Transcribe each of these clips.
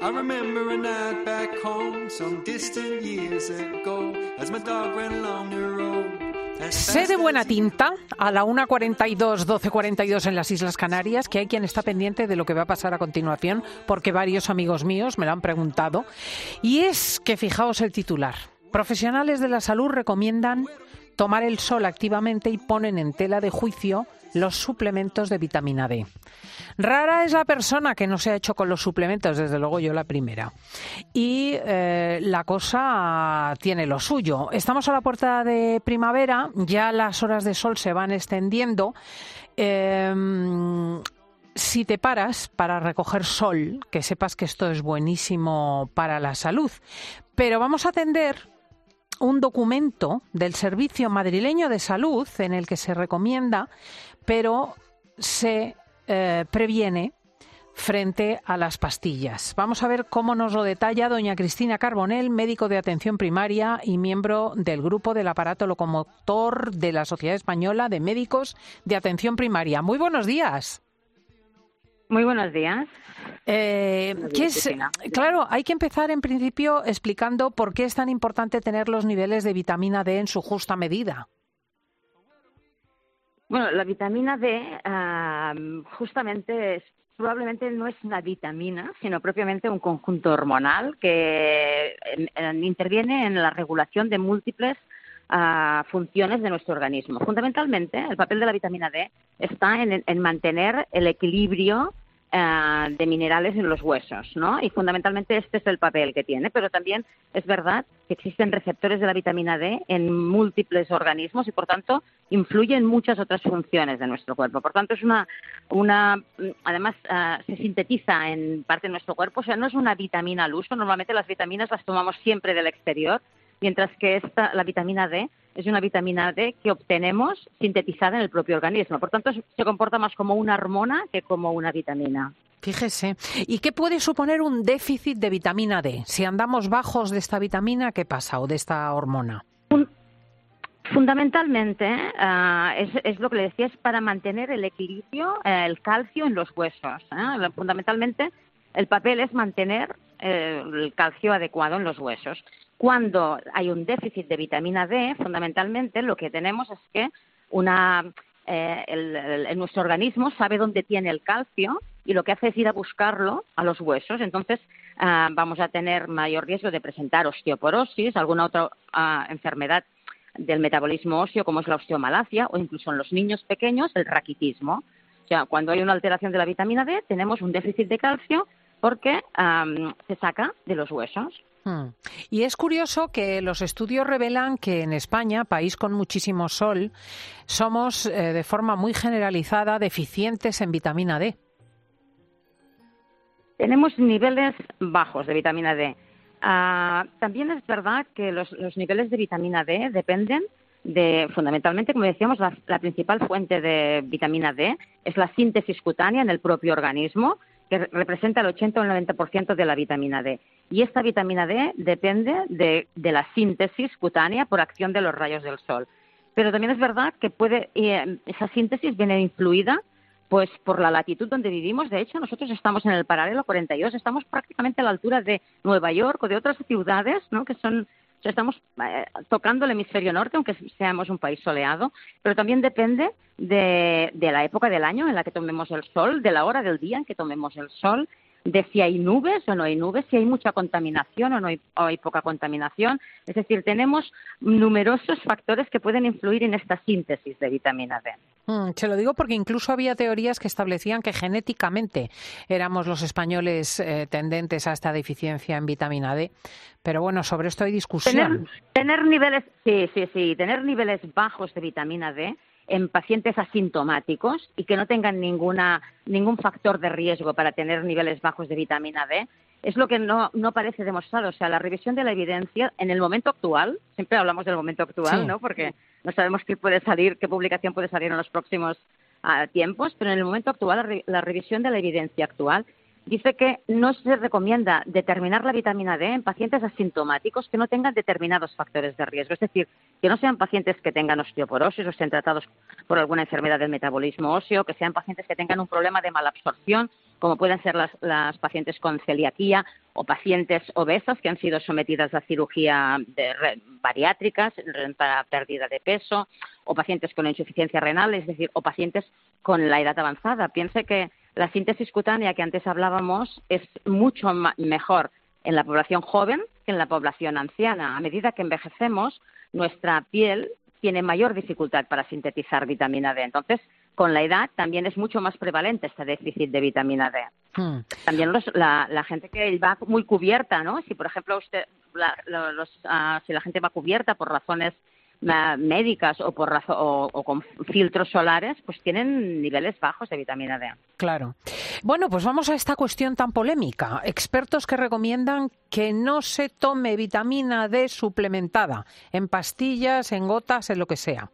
I remember a night back home, some distant years ago, as my dog ran along the road. Sé de buena tinta a la 1.42, 12.42 en las Islas Canarias que hay quien está pendiente de lo que va a pasar a continuación porque varios amigos míos me lo han preguntado. Y es que fijaos el titular. Profesionales de la salud recomiendan tomar el sol activamente y ponen en tela de juicio los suplementos de vitamina D. Rara es la persona que no se ha hecho con los suplementos, desde luego yo la primera. Y eh, la cosa tiene lo suyo. Estamos a la puerta de primavera, ya las horas de sol se van extendiendo. Em, si te paras para recoger sol, que sepas que esto es buenísimo para la salud. Pero vamos a atender un documento del Servicio Madrileño de Salud en el que se recomienda, pero se eh, previene frente a las pastillas. Vamos a ver cómo nos lo detalla doña Cristina Carbonell, médico de atención primaria y miembro del grupo del aparato locomotor de la Sociedad Española de Médicos de Atención Primaria. Muy buenos días. Muy buenos días. Eh, claro, hay que empezar en principio explicando por qué es tan importante tener los niveles de vitamina D en su justa medida. Bueno, la vitamina D justamente probablemente no es una vitamina, sino propiamente un conjunto hormonal que interviene en la regulación de múltiples ah, funciones de nuestro organismo. Fundamentalmente, el papel de la vitamina D está en mantener el equilibrio eh, de minerales en los huesos, ¿no? Y fundamentalmente este es el papel que tiene, pero también es verdad que existen receptores de la vitamina D en múltiples organismos y por tanto influye en muchas otras funciones de nuestro cuerpo. Por tanto es una, una además eh, se sintetiza en parte de nuestro cuerpo, o sea, no es una vitamina al uso, normalmente las vitaminas las tomamos siempre del exterior, mientras que esta, la vitamina D es una vitamina D que obtenemos sintetizada en el propio organismo. Por tanto, se comporta más como una hormona que como una vitamina. Fíjese. ¿Y qué puede suponer un déficit de vitamina D? Si andamos bajos de esta vitamina, ¿qué pasa? ¿O de esta hormona? Fundamentalmente, eh, es, lo que le decía, es para mantener el equilibrio, eh, el calcio en los huesos. ¿eh? Fundamentalmente, el papel es mantener el calcio adecuado en los huesos. Cuando hay un déficit de vitamina D, fundamentalmente lo que tenemos es que una, eh, nuestro organismo sabe dónde tiene el calcio y lo que hace es ir a buscarlo a los huesos. Entonces ah, vamos a tener mayor riesgo de presentar osteoporosis, alguna otra ah, enfermedad del metabolismo óseo como es la osteomalacia o incluso en los niños pequeños el raquitismo. O sea, cuando hay una alteración de la vitamina D tenemos un déficit de calcio porque se saca de los huesos. Hmm. Y es curioso que los estudios revelan que en España, país con muchísimo sol, somos eh, de forma muy generalizada deficientes en vitamina D. Tenemos niveles bajos de vitamina D. Ah, también es verdad que los, niveles de vitamina D dependen de, fundamentalmente, como decíamos, la principal fuente de vitamina D es la síntesis cutánea en el propio organismo que representa el 80 o el 90% de la vitamina D. Y esta vitamina D depende de, la síntesis cutánea por acción de los rayos del sol. Pero también es verdad que puede, eh, esa síntesis viene influida pues por la latitud donde vivimos. De hecho, nosotros estamos en el paralelo 42, estamos prácticamente a la altura de Nueva York o de otras ciudades ¿no? que son estamos eh, tocando el hemisferio norte, aunque seamos un país soleado, pero también depende de, la época del año en la que tomemos el sol, de la hora del día en que tomemos el sol, de si hay nubes o no hay nubes, si hay mucha contaminación o no hay, poca contaminación. Es decir, tenemos numerosos factores que pueden influir en esta síntesis de vitamina D. Mm, se lo digo porque incluso había teorías que establecían que genéticamente éramos los españoles eh, tendentes a esta deficiencia en vitamina D. Pero bueno, sobre esto hay discusión. tener niveles, sí, sí, sí, tener niveles bajos de vitamina D en pacientes asintomáticos y que no tengan ninguna, ningún factor de riesgo para tener niveles bajos de vitamina D, es lo que no, no parece demostrado. O sea, la revisión de la evidencia en el momento actual, siempre hablamos del momento actual, ¿no? Porque no sabemos qué puede salir, qué publicación puede salir en los próximos ah, tiempos, pero en el momento actual, la, revisión de la evidencia actual dice que no se recomienda determinar la vitamina D en pacientes asintomáticos que no tengan determinados factores de riesgo, es decir, que no sean pacientes que tengan osteoporosis o estén tratados por alguna enfermedad del metabolismo óseo, que sean pacientes que tengan un problema de malabsorción, como pueden ser las, las pacientes con celiaquía o pacientes obesas que han sido sometidas a cirugía de bariátricas para pérdida de peso, o pacientes con insuficiencia renal, es decir, o pacientes con la edad avanzada. Piense que la síntesis cutánea que antes hablábamos es mucho mejor en la población joven que en la población anciana. A medida que envejecemos, nuestra piel tiene mayor dificultad para sintetizar vitamina D. Entonces, con la edad también es mucho más prevalente este déficit de vitamina D. Hmm. También la, gente que va muy cubierta, ¿no? Si, por ejemplo, usted, ah, si la gente va cubierta por razones médicas o, por o, con filtros solares, pues tienen niveles bajos de vitamina D. Claro. Bueno, pues vamos a esta cuestión tan polémica. Expertos que recomiendan que no se tome vitamina D suplementada en pastillas, en gotas, en lo que sea.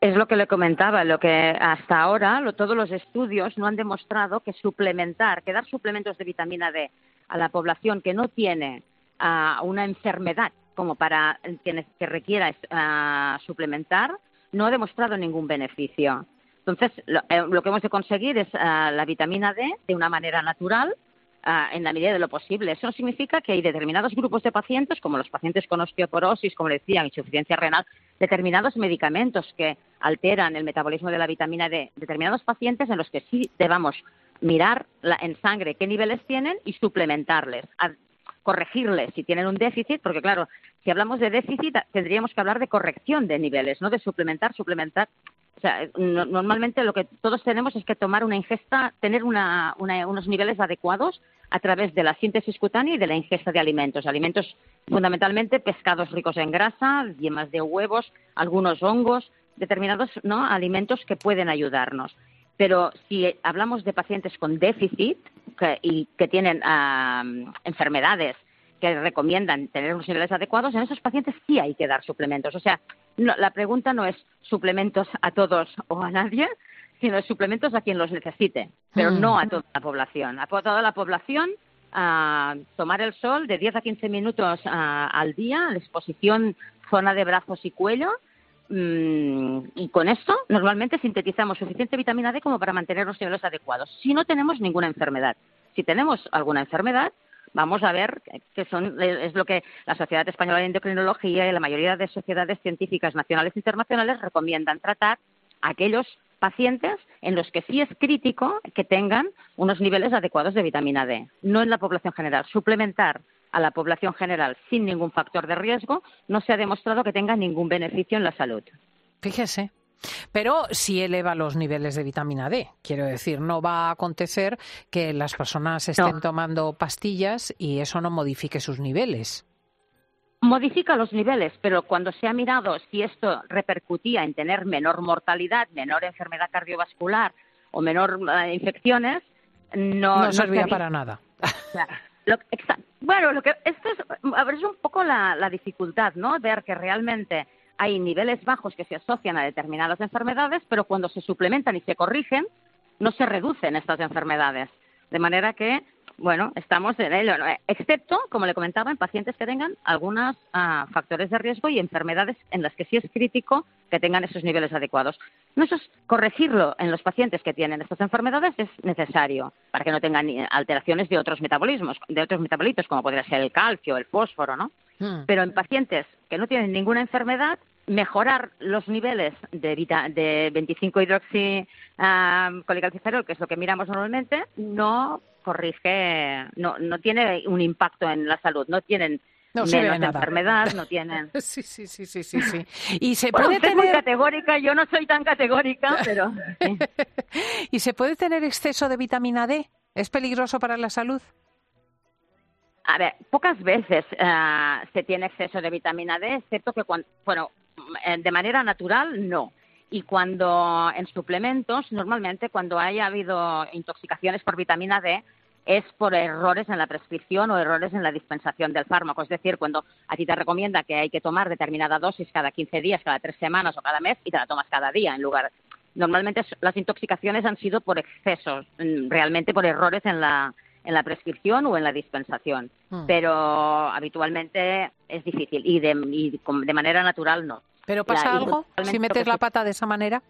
Es lo que le comentaba, lo que hasta ahora todos los estudios no han demostrado que suplementar, que dar suplementos de vitamina D a la población que no tiene ah, una enfermedad como para que, que requiera uh, suplementar, no ha demostrado ningún beneficio. Entonces, lo, eh, lo que hemos de conseguir es uh, la vitamina D de una manera natural, uh, en la medida de lo posible. Eso significa que hay determinados grupos de pacientes, como los pacientes con osteoporosis, como decía, insuficiencia renal, determinados medicamentos que alteran el metabolismo de la vitamina D, determinados pacientes en los que sí debamos mirar la, en sangre qué niveles tienen y suplementarles, corregirles si tienen un déficit, porque claro, si hablamos de déficit tendríamos que hablar de corrección de niveles, no de suplementar, suplementar. O sea, normalmente lo que todos tenemos es que tomar una ingesta, tener unos niveles adecuados a través de la síntesis cutánea y de la ingesta de alimentos. Alimentos fundamentalmente pescados ricos en grasa, yemas de huevos, algunos hongos, determinados ¿no? alimentos que pueden ayudarnos. Pero si hablamos de pacientes con déficit y que tienen enfermedades que recomiendan tener unos niveles adecuados, en esos pacientes sí hay que dar suplementos. O sea, la pregunta no es suplementos a todos o a nadie, sino suplementos a quien los necesite, pero no a mm. toda la población. A toda la población a tomar el sol de 10 a 15 minutos al día, la exposición zona de brazos y cuello, y con esto normalmente sintetizamos suficiente vitamina D como para mantener los niveles adecuados. Si no tenemos ninguna enfermedad, si tenemos alguna enfermedad, vamos a ver que son, es lo que la Sociedad Española de Endocrinología y la mayoría de sociedades científicas nacionales e internacionales recomiendan tratar a aquellos pacientes en los que sí es crítico que tengan unos niveles adecuados de vitamina D, no en la población general. Suplementar a la población general sin ningún factor de riesgo, no se ha demostrado que tenga ningún beneficio en la salud. Fíjese. Pero si eleva los niveles de vitamina D. Quiero decir, no va a acontecer que las personas estén tomando pastillas y eso no modifique sus niveles. Modifica los niveles, pero cuando se ha mirado si esto repercutía en tener menor mortalidad, menor enfermedad cardiovascular o menor eh, infecciones, no, no servía para nada. Bueno, lo que esto es, a ver, es un poco la, la dificultad, ¿no? Ver que realmente hay niveles bajos que se asocian a determinadas enfermedades, pero cuando se suplementan y se corrigen, no se reducen estas enfermedades. De manera que bueno, estamos en ello, excepto, como le comentaba, en pacientes que tengan algunos ah, factores de riesgo y enfermedades en las que sí es crítico que tengan esos niveles adecuados. No eso es corregirlo en los pacientes que tienen estas enfermedades es necesario para que no tengan alteraciones de otros metabolismos, de otros metabolitos, como podría ser el calcio, el fósforo, ¿no? Hmm. Pero en pacientes que no tienen ninguna enfermedad, mejorar los niveles de, de 25 hidroxi uh, que es lo que miramos normalmente, no corrige, no, no tiene un impacto en la salud, no tienen no menos enfermedad, no tienen. Sí, sí, sí, sí, sí, sí. Y se puede tener muy categórica, yo no soy tan categórica, pero ¿Y se puede tener exceso de vitamina D? ¿Es peligroso para la salud? A ver, pocas veces uh, se tiene exceso de vitamina D, excepto que cuando, bueno, eh, de manera natural no. Y cuando en suplementos, normalmente cuando haya habido intoxicaciones por vitamina D, es por errores en la prescripción o errores en la dispensación del fármaco. Es decir, cuando a ti te recomienda que hay que tomar determinada dosis cada 15 días, cada tres semanas o cada mes y te la tomas cada día en lugar normalmente las intoxicaciones han sido por excesos, mm, realmente por errores en la, en la prescripción o en la dispensación. Mm. Pero habitualmente es difícil y de, y de manera natural no. ¿Pero pasa La- algo si metes la pata de esa manera?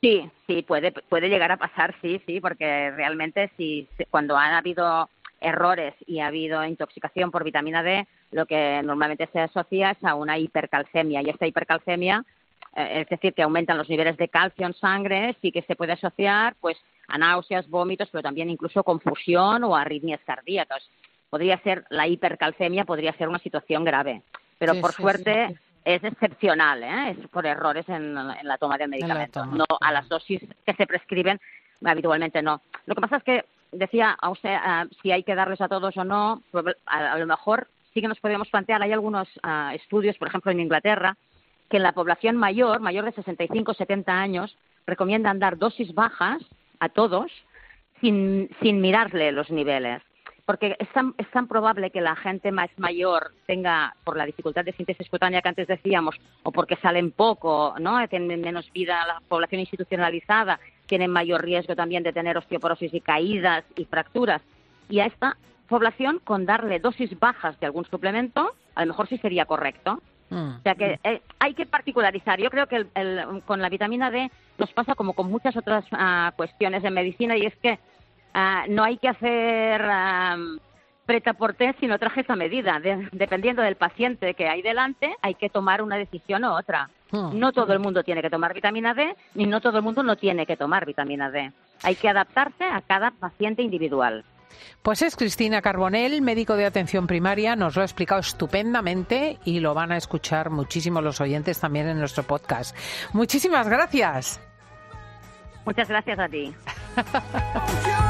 Sí, sí, puede, puede llegar a pasar, sí, sí, porque realmente si, cuando han habido errores y ha habido intoxicación por vitamina D, lo que normalmente se asocia es a una hipercalcemia y esta hipercalcemia, eh, es decir, que aumentan los niveles de calcio en sangre, sí que se puede asociar pues a náuseas, vómitos, pero también incluso confusión o arritmias cardíacas. Podría ser la hipercalcemia, podría ser una situación grave, pero Sí, por sí, suerte sí. Es excepcional, ¿eh? es por errores en, en la toma del medicamento, toma, no a las dosis que se prescriben habitualmente no. Lo que pasa es que decía a usted si hay que darles a todos o no, a, a lo mejor sí que nos podríamos plantear, hay algunos ah, estudios, por ejemplo en Inglaterra, que en la población mayor, mayor de 65 70 años, recomiendan dar dosis bajas a todos sin, sin mirarle los niveles. Porque es tan, es tan probable que la gente más mayor tenga, por la dificultad de síntesis cutánea que antes decíamos, o porque salen poco, ¿no? Tienen menos vida la población institucionalizada, tienen mayor riesgo también de tener osteoporosis y caídas y fracturas. Y a esta población, con darle dosis bajas de algún suplemento, a lo mejor sí sería correcto. Mm. O sea que eh, hay que particularizar. Yo creo que el- el- con la vitamina D nos pasa como con muchas otras ah, cuestiones de medicina y es que ah, no hay que hacer preta por té, sino trajes a medida. De- dependiendo del paciente que hay delante, hay que tomar una decisión u otra. Mm. No todo el mundo tiene que tomar vitamina D, ni no todo el mundo no tiene que tomar vitamina D. Hay que adaptarse a cada paciente individual. Pues es Cristina Carbonell, médico de atención primaria, nos lo ha explicado estupendamente y lo van a escuchar muchísimo los oyentes también en nuestro podcast. Muchísimas gracias. Muchas gracias a ti.